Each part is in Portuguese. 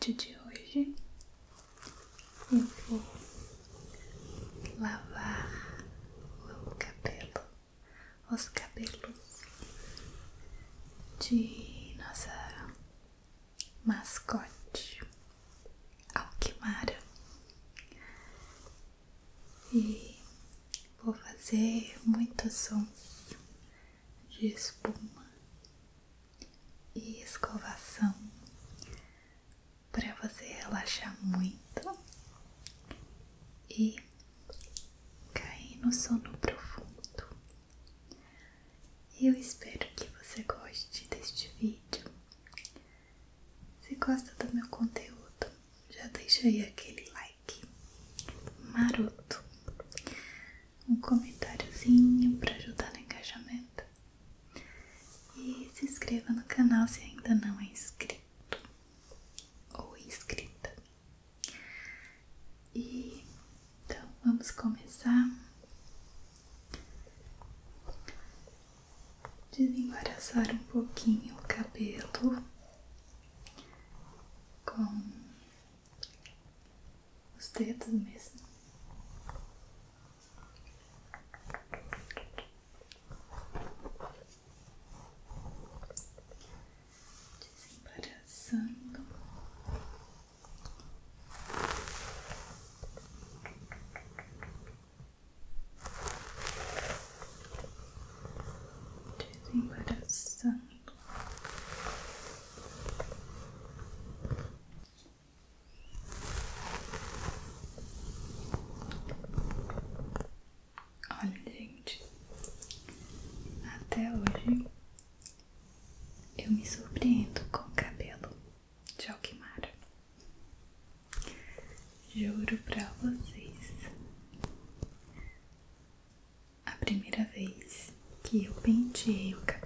to de hoje eu deixa aí aquele like maroto, um comentáriozinho para ajudar no engajamento e se inscreva no canal se ainda não é inscrito ou inscrita. E então vamos começar. Desembaraçar um pouquinho o cabelo juro para vocês. A primeira vez que eu penteei o cabelo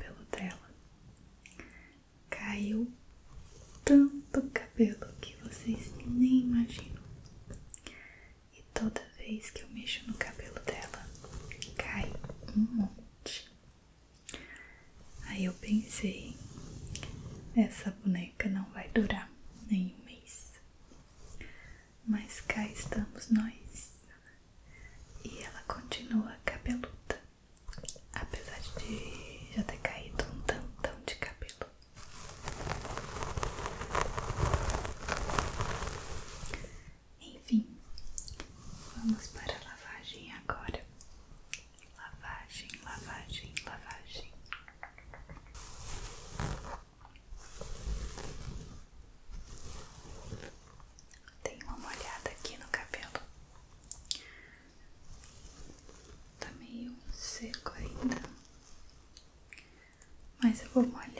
visible one.